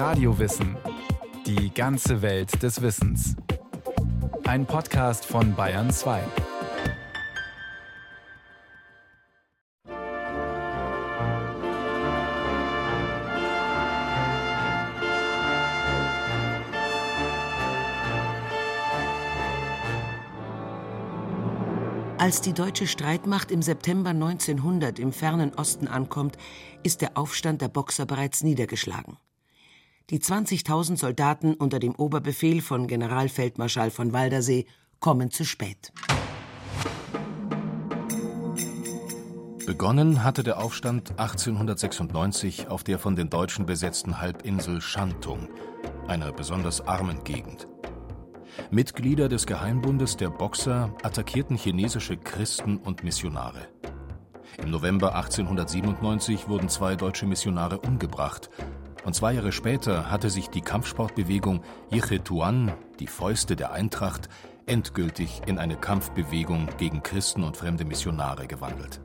Radiowissen. Die ganze Welt des Wissens. Ein Podcast von Bayern 2. Als die deutsche Streitmacht im September 1900 im fernen Osten ankommt, ist der Aufstand der Boxer bereits niedergeschlagen. Die 20.000 Soldaten unter dem Oberbefehl von Generalfeldmarschall von Waldersee kommen zu spät. Begonnen hatte der Aufstand 1896 auf der von den Deutschen besetzten Halbinsel Shantung, einer besonders armen Gegend. Mitglieder des Geheimbundes der Boxer attackierten chinesische Christen und Missionare. Im November 1897 wurden zwei deutsche Missionare umgebracht, und zwei Jahre später hatte sich die Kampfsportbewegung Yiche Tuan, die Fäuste der Eintracht, endgültig in eine Kampfbewegung gegen Christen und fremde Missionare gewandelt.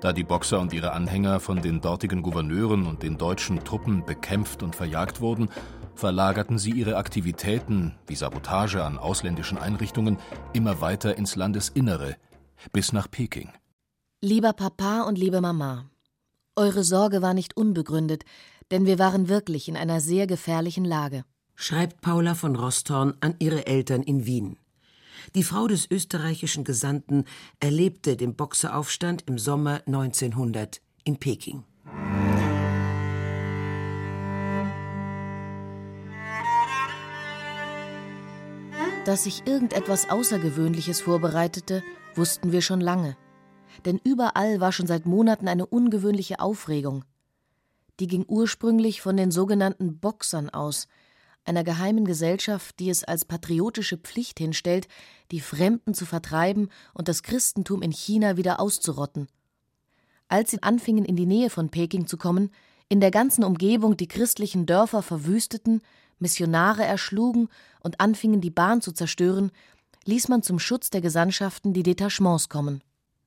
Da die Boxer und ihre Anhänger von den dortigen Gouverneuren und den deutschen Truppen bekämpft und verjagt wurden, verlagerten sie ihre Aktivitäten wie Sabotage an ausländischen Einrichtungen immer weiter ins Landesinnere, bis nach Peking. Lieber Papa und liebe Mama, eure Sorge war nicht unbegründet, denn wir waren wirklich in einer sehr gefährlichen Lage. Schreibt Paula von Rostorn an ihre Eltern in Wien. Die Frau des österreichischen Gesandten erlebte den Boxeraufstand im Sommer 1900 in Peking. Dass sich irgendetwas Außergewöhnliches vorbereitete, wussten wir schon lange. Denn überall war schon seit Monaten eine ungewöhnliche Aufregung. Die ging ursprünglich von den sogenannten Boxern aus, einer geheimen Gesellschaft, die es als patriotische Pflicht hinstellt, die Fremden zu vertreiben und das Christentum in China wieder auszurotten. Als sie anfingen, in die Nähe von Peking zu kommen, in der ganzen Umgebung die christlichen Dörfer verwüsteten, Missionare erschlugen und anfingen, die Bahn zu zerstören, ließ man zum Schutz der Gesandtschaften die Detachements kommen.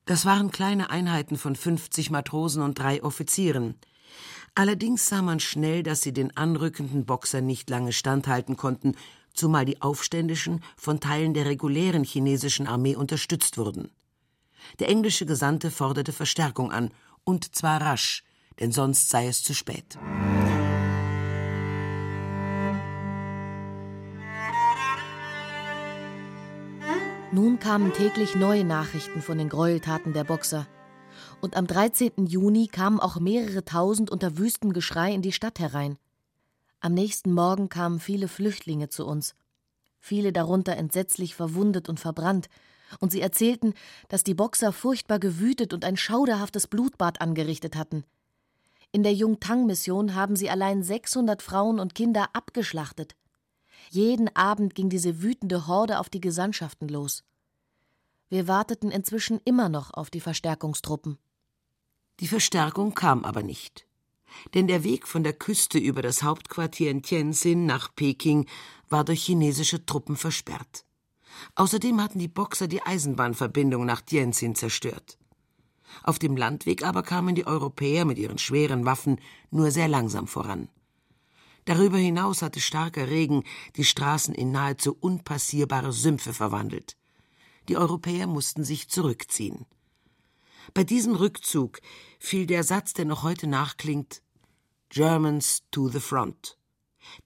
Das waren kleine Einheiten von 50 Matrosen und drei Offizieren. Allerdings sah man schnell, dass sie den anrückenden Boxern nicht lange standhalten konnten, zumal die Aufständischen von Teilen der regulären chinesischen Armee unterstützt wurden. Der englische Gesandte forderte Verstärkung an, und zwar rasch, denn sonst sei es zu spät. Nun kamen täglich neue Nachrichten von den Gräueltaten der Boxer. Und am 13. Juni kamen auch mehrere tausend unter wüstem Geschrei in die Stadt herein. Am nächsten Morgen kamen viele Flüchtlinge zu uns. Viele darunter entsetzlich verwundet und verbrannt. Und sie erzählten, dass die Boxer furchtbar gewütet und ein schauderhaftes Blutbad angerichtet hatten. In der Jungtang-Mission haben sie allein 600 Frauen und Kinder abgeschlachtet. Jeden Abend ging diese wütende Horde auf die Gesandtschaften los. Wir warteten inzwischen immer noch auf die Verstärkungstruppen. Die Verstärkung kam aber nicht. Denn der Weg von der Küste über das Hauptquartier in Tianjin nach Peking war durch chinesische Truppen versperrt. Außerdem hatten die Boxer die Eisenbahnverbindung nach Tianjin zerstört. Auf dem Landweg aber kamen die Europäer mit ihren schweren Waffen nur sehr langsam voran. Darüber hinaus hatte starker Regen die Straßen in nahezu unpassierbare Sümpfe verwandelt. Die Europäer mussten sich zurückziehen. Bei diesem Rückzug fiel der Satz, der noch heute nachklingt Germans to the front.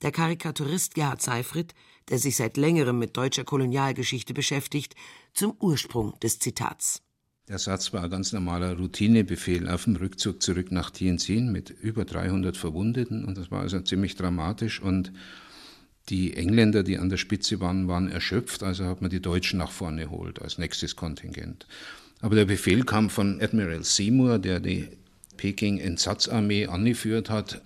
Der Karikaturist Gerhard Seifried, der sich seit längerem mit deutscher Kolonialgeschichte beschäftigt, zum Ursprung des Zitats. Der Satz war ein ganz normaler Routinebefehl auf dem Rückzug zurück nach Tianjin mit über 300 Verwundeten und das war also ziemlich dramatisch und die Engländer, die an der Spitze waren, waren erschöpft, also hat man die Deutschen nach vorne geholt als nächstes Kontingent. Aber der Befehl kam von Admiral Seymour, der die Peking-Entsatzarmee angeführt hat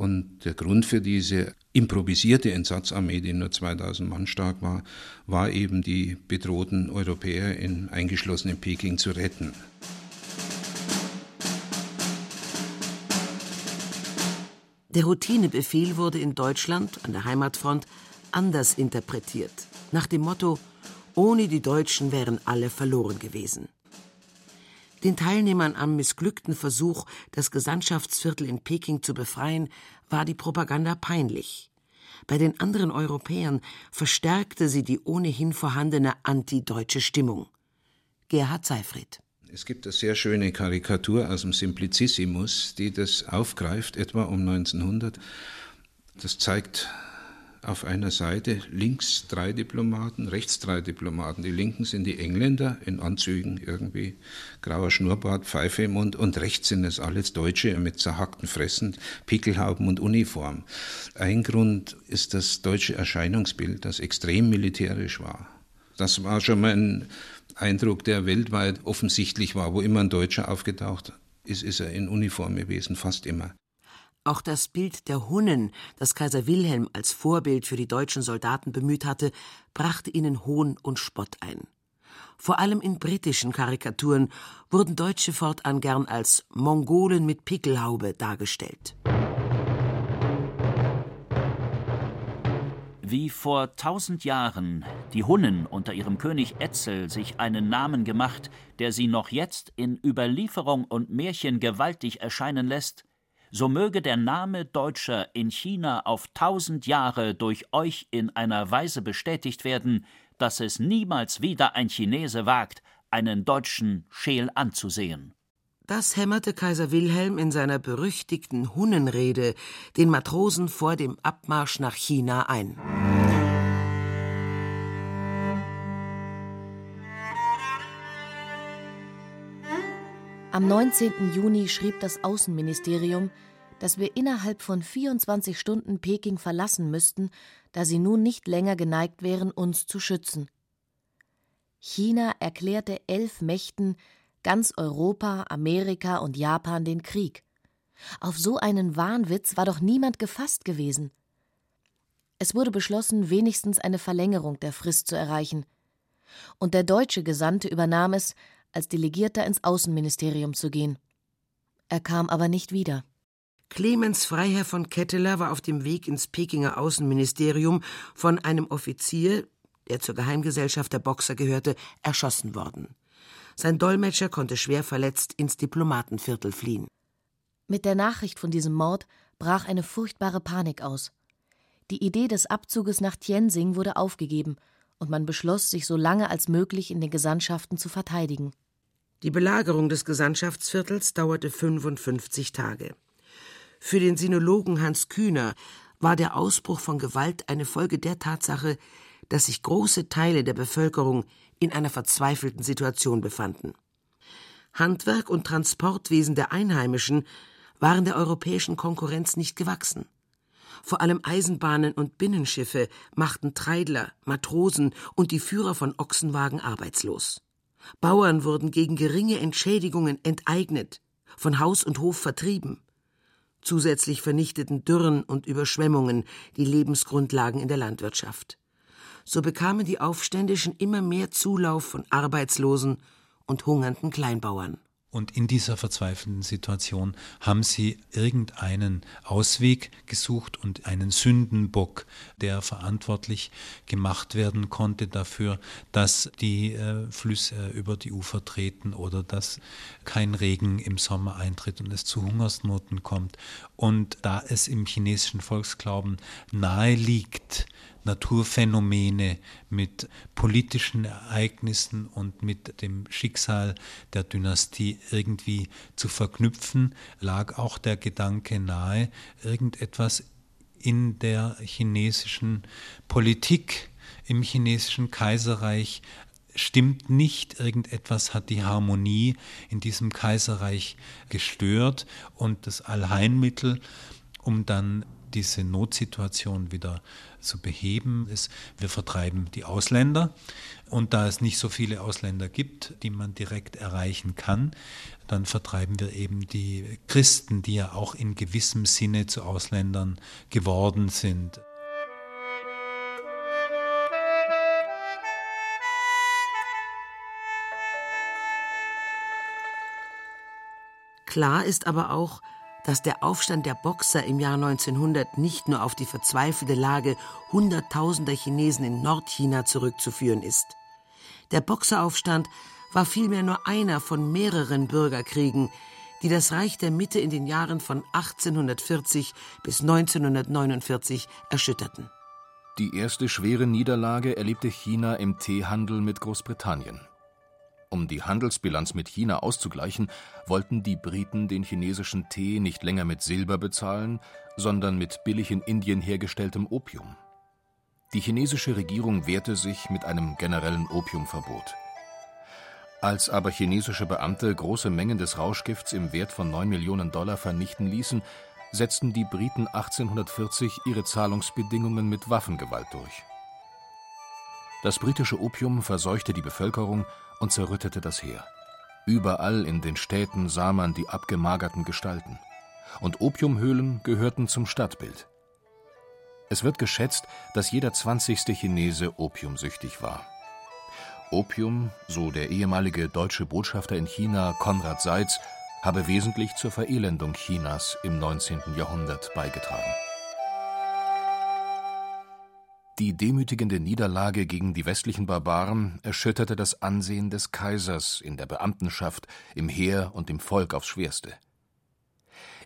und der Grund für diese improvisierte Entsatzarmee, die nur 2000 Mann stark war, war eben die bedrohten Europäer in eingeschlossenen Peking zu retten. Der Routinebefehl wurde in Deutschland an der Heimatfront anders interpretiert, nach dem Motto Ohne die Deutschen wären alle verloren gewesen. Den Teilnehmern am missglückten Versuch, das Gesandtschaftsviertel in Peking zu befreien, war die Propaganda peinlich. Bei den anderen Europäern verstärkte sie die ohnehin vorhandene antideutsche Stimmung. Gerhard Seifried. Es gibt eine sehr schöne Karikatur aus dem Simplicissimus, die das aufgreift, etwa um 1900. Das zeigt auf einer Seite links drei Diplomaten, rechts drei Diplomaten. Die linken sind die Engländer in Anzügen irgendwie, grauer Schnurrbart, Pfeife im Mund und rechts sind es alles Deutsche mit zerhackten Fressen, Pickelhauben und Uniform. Ein Grund ist das deutsche Erscheinungsbild, das extrem militärisch war. Das war schon mal ein Eindruck, der weltweit offensichtlich war. Wo immer ein Deutscher aufgetaucht ist, ist er in Uniform gewesen, fast immer. Auch das Bild der Hunnen, das Kaiser Wilhelm als Vorbild für die deutschen Soldaten bemüht hatte, brachte ihnen Hohn und Spott ein. Vor allem in britischen Karikaturen wurden Deutsche fortan gern als Mongolen mit Pickelhaube dargestellt. Wie vor tausend Jahren die Hunnen unter ihrem König Etzel sich einen Namen gemacht, der sie noch jetzt in Überlieferung und Märchen gewaltig erscheinen lässt, so möge der Name Deutscher in China auf tausend Jahre durch euch in einer Weise bestätigt werden, dass es niemals wieder ein Chinese wagt, einen Deutschen scheel anzusehen. Das hämmerte Kaiser Wilhelm in seiner berüchtigten Hunnenrede den Matrosen vor dem Abmarsch nach China ein. Am 19. Juni schrieb das Außenministerium, dass wir innerhalb von 24 Stunden Peking verlassen müssten, da sie nun nicht länger geneigt wären, uns zu schützen. China erklärte elf Mächten, ganz Europa, Amerika und Japan den Krieg. Auf so einen Wahnwitz war doch niemand gefasst gewesen. Es wurde beschlossen, wenigstens eine Verlängerung der Frist zu erreichen. Und der deutsche Gesandte übernahm es, als Delegierter ins Außenministerium zu gehen. Er kam aber nicht wieder. Clemens Freiherr von Ketteler war auf dem Weg ins Pekinger Außenministerium von einem Offizier, der zur Geheimgesellschaft der Boxer gehörte, erschossen worden. Sein Dolmetscher konnte schwer verletzt ins Diplomatenviertel fliehen. Mit der Nachricht von diesem Mord brach eine furchtbare Panik aus. Die Idee des Abzuges nach Tianjin wurde aufgegeben und man beschloss, sich so lange als möglich in den Gesandtschaften zu verteidigen. Die Belagerung des Gesandtschaftsviertels dauerte 55 Tage. Für den Sinologen Hans Kühner war der Ausbruch von Gewalt eine Folge der Tatsache, dass sich große Teile der Bevölkerung in einer verzweifelten Situation befanden. Handwerk und Transportwesen der Einheimischen waren der europäischen Konkurrenz nicht gewachsen. Vor allem Eisenbahnen und Binnenschiffe machten Treidler, Matrosen und die Führer von Ochsenwagen arbeitslos. Bauern wurden gegen geringe Entschädigungen enteignet, von Haus und Hof vertrieben. Zusätzlich vernichteten Dürren und Überschwemmungen die Lebensgrundlagen in der Landwirtschaft. So bekamen die Aufständischen immer mehr Zulauf von Arbeitslosen und hungernden Kleinbauern. Und in dieser verzweifelten Situation haben sie irgendeinen Ausweg gesucht und einen Sündenbock, der verantwortlich gemacht werden konnte dafür, dass die äh, Flüsse über die Ufer treten oder dass kein Regen im Sommer eintritt und es zu Hungersnoten kommt. Und da es im chinesischen Volksglauben nahe liegt, Naturphänomene mit politischen Ereignissen und mit dem Schicksal der Dynastie irgendwie zu verknüpfen, lag auch der Gedanke nahe, irgendetwas in der chinesischen Politik, im chinesischen Kaiserreich. Stimmt nicht, irgendetwas hat die Harmonie in diesem Kaiserreich gestört und das Allheilmittel, um dann diese Notsituation wieder zu beheben, ist, wir vertreiben die Ausländer. Und da es nicht so viele Ausländer gibt, die man direkt erreichen kann, dann vertreiben wir eben die Christen, die ja auch in gewissem Sinne zu Ausländern geworden sind. Klar ist aber auch, dass der Aufstand der Boxer im Jahr 1900 nicht nur auf die verzweifelte Lage hunderttausender Chinesen in Nordchina zurückzuführen ist. Der Boxeraufstand war vielmehr nur einer von mehreren Bürgerkriegen, die das Reich der Mitte in den Jahren von 1840 bis 1949 erschütterten. Die erste schwere Niederlage erlebte China im Teehandel mit Großbritannien. Um die Handelsbilanz mit China auszugleichen, wollten die Briten den chinesischen Tee nicht länger mit Silber bezahlen, sondern mit billig in Indien hergestelltem Opium. Die chinesische Regierung wehrte sich mit einem generellen Opiumverbot. Als aber chinesische Beamte große Mengen des Rauschgifts im Wert von 9 Millionen Dollar vernichten ließen, setzten die Briten 1840 ihre Zahlungsbedingungen mit Waffengewalt durch. Das britische Opium verseuchte die Bevölkerung und zerrüttete das Heer. Überall in den Städten sah man die abgemagerten Gestalten. Und Opiumhöhlen gehörten zum Stadtbild. Es wird geschätzt, dass jeder zwanzigste Chinese opiumsüchtig war. Opium, so der ehemalige deutsche Botschafter in China Konrad Seitz, habe wesentlich zur Verelendung Chinas im 19. Jahrhundert beigetragen. Die demütigende Niederlage gegen die westlichen Barbaren erschütterte das Ansehen des Kaisers in der Beamtenschaft, im Heer und im Volk aufs schwerste.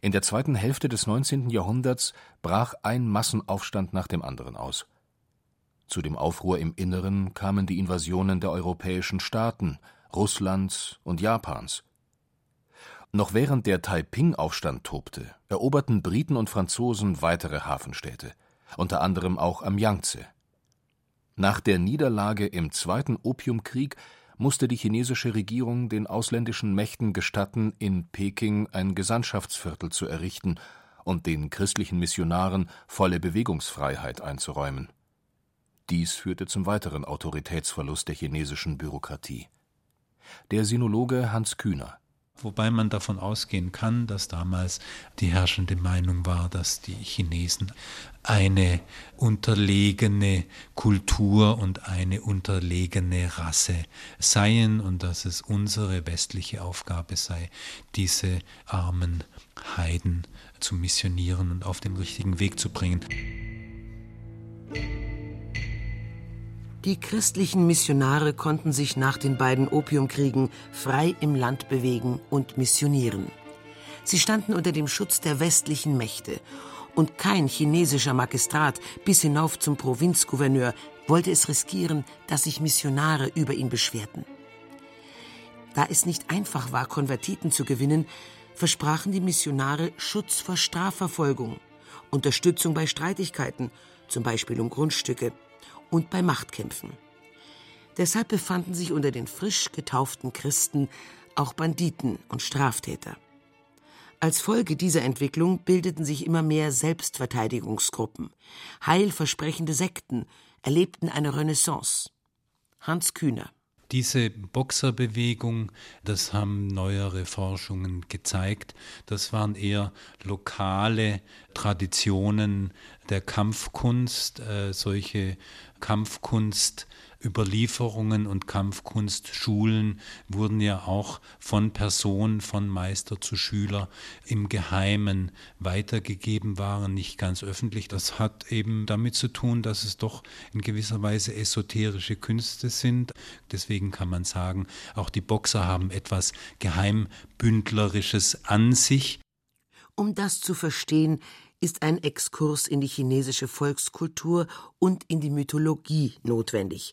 In der zweiten Hälfte des 19. Jahrhunderts brach ein Massenaufstand nach dem anderen aus. Zu dem Aufruhr im Inneren kamen die Invasionen der europäischen Staaten, Russlands und Japans. Noch während der Taiping-Aufstand tobte, eroberten Briten und Franzosen weitere Hafenstädte, unter anderem auch am Yangtze. Nach der Niederlage im Zweiten Opiumkrieg musste die chinesische Regierung den ausländischen Mächten gestatten, in Peking ein Gesandtschaftsviertel zu errichten und den christlichen Missionaren volle Bewegungsfreiheit einzuräumen dies führte zum weiteren Autoritätsverlust der chinesischen Bürokratie. Der Sinologe Hans Kühner Wobei man davon ausgehen kann, dass damals die herrschende Meinung war, dass die Chinesen eine unterlegene Kultur und eine unterlegene Rasse seien und dass es unsere westliche Aufgabe sei, diese armen Heiden zu missionieren und auf den richtigen Weg zu bringen. Die christlichen Missionare konnten sich nach den beiden Opiumkriegen frei im Land bewegen und missionieren. Sie standen unter dem Schutz der westlichen Mächte und kein chinesischer Magistrat bis hinauf zum Provinzgouverneur wollte es riskieren, dass sich Missionare über ihn beschwerten. Da es nicht einfach war, Konvertiten zu gewinnen, versprachen die Missionare Schutz vor Strafverfolgung, Unterstützung bei Streitigkeiten, zum Beispiel um Grundstücke, und bei Machtkämpfen. Deshalb befanden sich unter den frisch getauften Christen auch Banditen und Straftäter. Als Folge dieser Entwicklung bildeten sich immer mehr Selbstverteidigungsgruppen. Heilversprechende Sekten erlebten eine Renaissance. Hans Kühner diese Boxerbewegung, das haben neuere Forschungen gezeigt, das waren eher lokale Traditionen der Kampfkunst, äh, solche Kampfkunst Überlieferungen und Kampfkunstschulen wurden ja auch von Person, von Meister zu Schüler im Geheimen weitergegeben waren, nicht ganz öffentlich. Das hat eben damit zu tun, dass es doch in gewisser Weise esoterische Künste sind. Deswegen kann man sagen, auch die Boxer haben etwas Geheimbündlerisches an sich. Um das zu verstehen, ist ein Exkurs in die chinesische Volkskultur und in die Mythologie notwendig,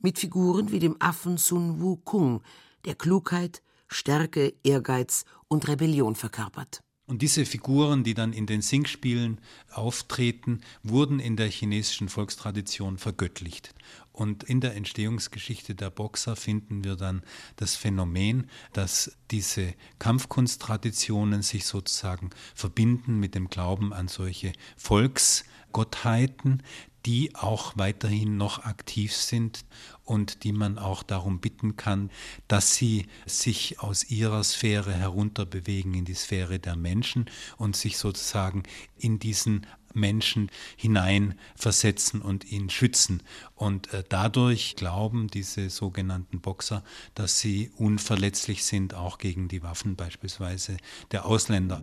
mit Figuren wie dem Affen Sun Wukong, der Klugheit, Stärke, Ehrgeiz und Rebellion verkörpert. Und diese Figuren, die dann in den Singspielen auftreten, wurden in der chinesischen Volkstradition vergöttlicht. Und in der Entstehungsgeschichte der Boxer finden wir dann das Phänomen, dass diese Kampfkunsttraditionen sich sozusagen verbinden mit dem Glauben an solche Volksgottheiten, die auch weiterhin noch aktiv sind und die man auch darum bitten kann, dass sie sich aus ihrer Sphäre herunterbewegen in die Sphäre der Menschen und sich sozusagen in diesen Menschen hineinversetzen und ihn schützen. Und äh, dadurch glauben diese sogenannten Boxer, dass sie unverletzlich sind, auch gegen die Waffen beispielsweise der Ausländer.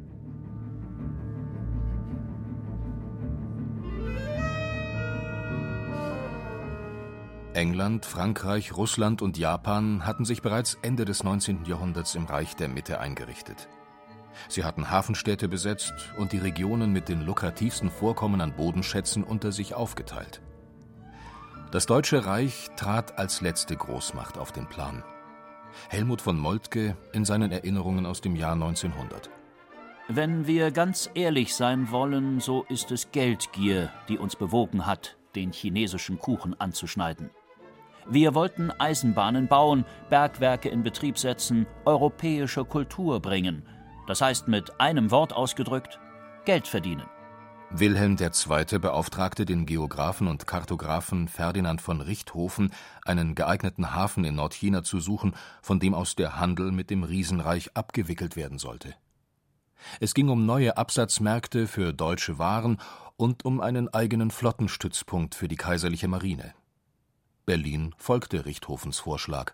England, Frankreich, Russland und Japan hatten sich bereits Ende des 19. Jahrhunderts im Reich der Mitte eingerichtet. Sie hatten Hafenstädte besetzt und die Regionen mit den lukrativsten Vorkommen an Bodenschätzen unter sich aufgeteilt. Das Deutsche Reich trat als letzte Großmacht auf den Plan. Helmut von Moltke in seinen Erinnerungen aus dem Jahr 1900. Wenn wir ganz ehrlich sein wollen, so ist es Geldgier, die uns bewogen hat, den chinesischen Kuchen anzuschneiden. Wir wollten Eisenbahnen bauen, Bergwerke in Betrieb setzen, europäische Kultur bringen. Das heißt mit einem Wort ausgedrückt, Geld verdienen. Wilhelm II. beauftragte den Geographen und Kartografen Ferdinand von Richthofen, einen geeigneten Hafen in Nordchina zu suchen, von dem aus der Handel mit dem Riesenreich abgewickelt werden sollte. Es ging um neue Absatzmärkte für deutsche Waren und um einen eigenen Flottenstützpunkt für die kaiserliche Marine. Berlin folgte Richthofens Vorschlag.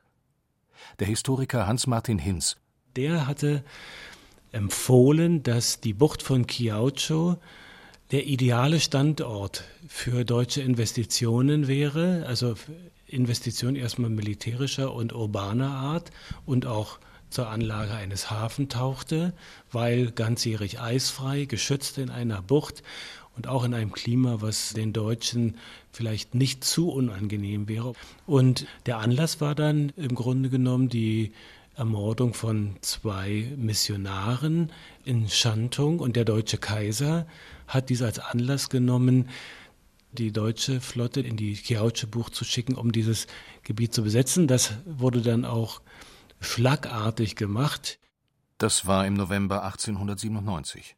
Der Historiker Hans-Martin Hinz. Der hatte empfohlen, dass die Bucht von Kiaucho der ideale Standort für deutsche Investitionen wäre, also Investitionen erstmal militärischer und urbaner Art und auch zur Anlage eines Hafen tauchte, weil ganzjährig eisfrei, geschützt in einer Bucht und auch in einem Klima, was den Deutschen vielleicht nicht zu unangenehm wäre. Und der Anlass war dann im Grunde genommen die Ermordung von zwei Missionaren in Schantung und der deutsche Kaiser hat dies als Anlass genommen, die deutsche Flotte in die Kiautsche-Bucht zu schicken, um dieses Gebiet zu besetzen. Das wurde dann auch schlagartig gemacht. Das war im November 1897.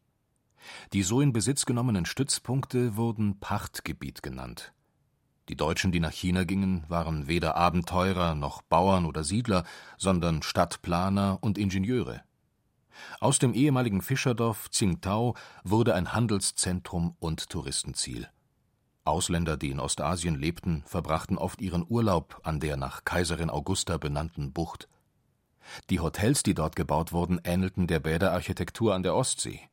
Die so in Besitz genommenen Stützpunkte wurden Pachtgebiet genannt. Die Deutschen, die nach China gingen, waren weder Abenteurer noch Bauern oder Siedler, sondern Stadtplaner und Ingenieure. Aus dem ehemaligen Fischerdorf Tsingtao wurde ein Handelszentrum und Touristenziel. Ausländer, die in Ostasien lebten, verbrachten oft ihren Urlaub an der nach Kaiserin Augusta benannten Bucht. Die Hotels, die dort gebaut wurden, ähnelten der Bäderarchitektur an der Ostsee.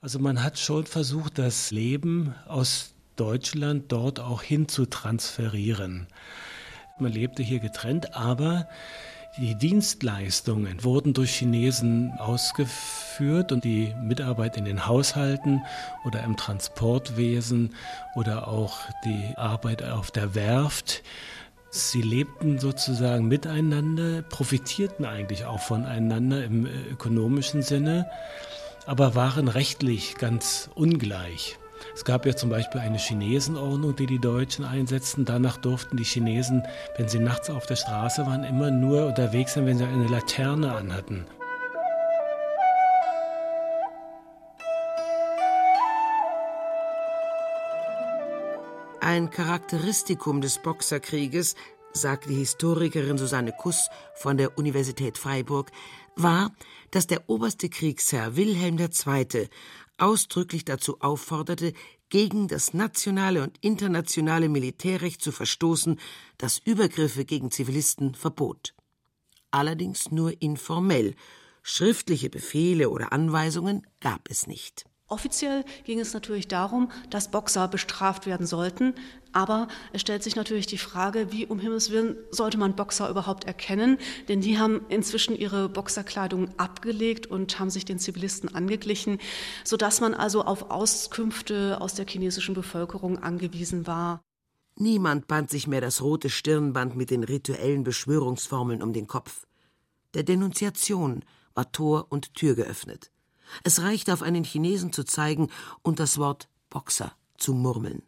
Also man hat schon versucht, das Leben aus Deutschland dort auch hin zu transferieren. Man lebte hier getrennt, aber die Dienstleistungen wurden durch Chinesen ausgeführt und die Mitarbeit in den Haushalten oder im Transportwesen oder auch die Arbeit auf der Werft. Sie lebten sozusagen miteinander, profitierten eigentlich auch voneinander im äh, ökonomischen Sinne, aber waren rechtlich ganz ungleich. Es gab ja zum Beispiel eine Chinesenordnung, die die Deutschen einsetzten. Danach durften die Chinesen, wenn sie nachts auf der Straße waren, immer nur unterwegs sein, wenn sie eine Laterne anhatten. Ein Charakteristikum des Boxerkrieges, sagt die Historikerin Susanne Kuss von der Universität Freiburg, war, dass der oberste Kriegsherr Wilhelm II ausdrücklich dazu aufforderte, gegen das nationale und internationale Militärrecht zu verstoßen, das Übergriffe gegen Zivilisten verbot. Allerdings nur informell. Schriftliche Befehle oder Anweisungen gab es nicht. Offiziell ging es natürlich darum, dass Boxer bestraft werden sollten. Aber es stellt sich natürlich die Frage, wie um Himmels Willen sollte man Boxer überhaupt erkennen? Denn die haben inzwischen ihre Boxerkleidung abgelegt und haben sich den Zivilisten angeglichen, sodass man also auf Auskünfte aus der chinesischen Bevölkerung angewiesen war. Niemand band sich mehr das rote Stirnband mit den rituellen Beschwörungsformeln um den Kopf. Der Denunziation war Tor und Tür geöffnet. Es reichte auf einen Chinesen zu zeigen und das Wort Boxer zu murmeln.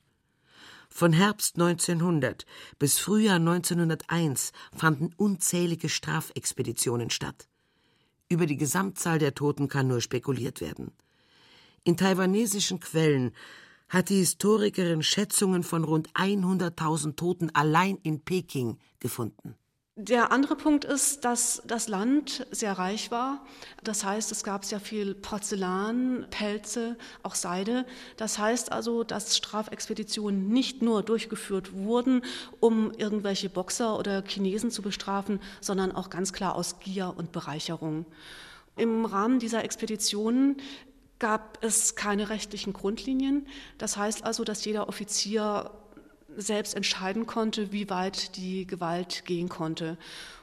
Von Herbst 1900 bis Frühjahr 1901 fanden unzählige Strafexpeditionen statt. Über die Gesamtzahl der Toten kann nur spekuliert werden. In taiwanesischen Quellen hat die Historikerin Schätzungen von rund 100.000 Toten allein in Peking gefunden. Der andere Punkt ist, dass das Land sehr reich war. Das heißt, es gab sehr viel Porzellan, Pelze, auch Seide. Das heißt also, dass Strafexpeditionen nicht nur durchgeführt wurden, um irgendwelche Boxer oder Chinesen zu bestrafen, sondern auch ganz klar aus Gier und Bereicherung. Im Rahmen dieser Expeditionen gab es keine rechtlichen Grundlinien. Das heißt also, dass jeder Offizier selbst entscheiden konnte, wie weit die Gewalt gehen konnte.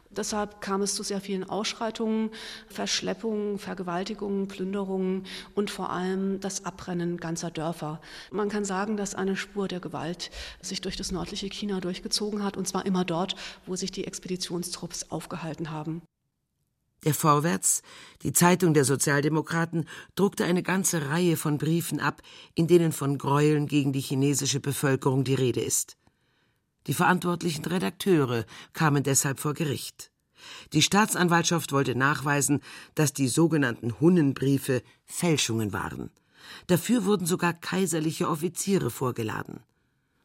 Deshalb kam es zu sehr vielen Ausschreitungen, Verschleppungen, Vergewaltigungen, Plünderungen und vor allem das Abbrennen ganzer Dörfer. Man kann sagen, dass eine Spur der Gewalt sich durch das nördliche China durchgezogen hat, und zwar immer dort, wo sich die Expeditionstrupps aufgehalten haben. Der Vorwärts, die Zeitung der Sozialdemokraten, druckte eine ganze Reihe von Briefen ab, in denen von Gräueln gegen die chinesische Bevölkerung die Rede ist. Die verantwortlichen Redakteure kamen deshalb vor Gericht. Die Staatsanwaltschaft wollte nachweisen, dass die sogenannten Hunnenbriefe Fälschungen waren. Dafür wurden sogar kaiserliche Offiziere vorgeladen.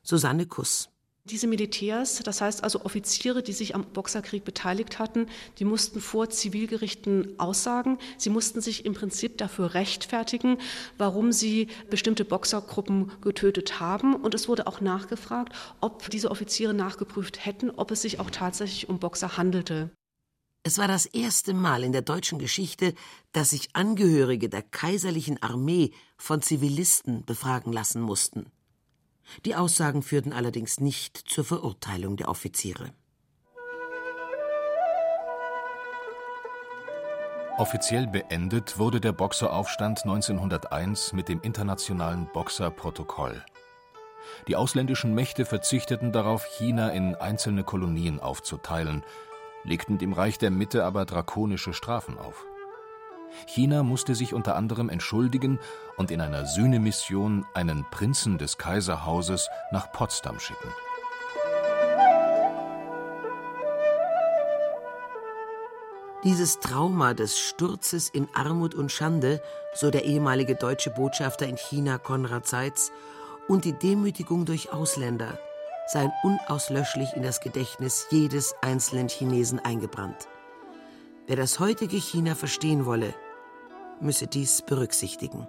Susanne Kuss diese Militärs, das heißt also Offiziere, die sich am Boxerkrieg beteiligt hatten, die mussten vor Zivilgerichten aussagen. Sie mussten sich im Prinzip dafür rechtfertigen, warum sie bestimmte Boxergruppen getötet haben. Und es wurde auch nachgefragt, ob diese Offiziere nachgeprüft hätten, ob es sich auch tatsächlich um Boxer handelte. Es war das erste Mal in der deutschen Geschichte, dass sich Angehörige der kaiserlichen Armee von Zivilisten befragen lassen mussten. Die Aussagen führten allerdings nicht zur Verurteilung der Offiziere. Offiziell beendet wurde der Boxeraufstand 1901 mit dem Internationalen Boxerprotokoll. Die ausländischen Mächte verzichteten darauf, China in einzelne Kolonien aufzuteilen, legten dem Reich der Mitte aber drakonische Strafen auf. China musste sich unter anderem entschuldigen und in einer Sühnemission einen Prinzen des Kaiserhauses nach Potsdam schicken. Dieses Trauma des Sturzes in Armut und Schande, so der ehemalige deutsche Botschafter in China Konrad Seitz, und die Demütigung durch Ausländer seien unauslöschlich in das Gedächtnis jedes einzelnen Chinesen eingebrannt. Wer das heutige China verstehen wolle, müsse dies berücksichtigen.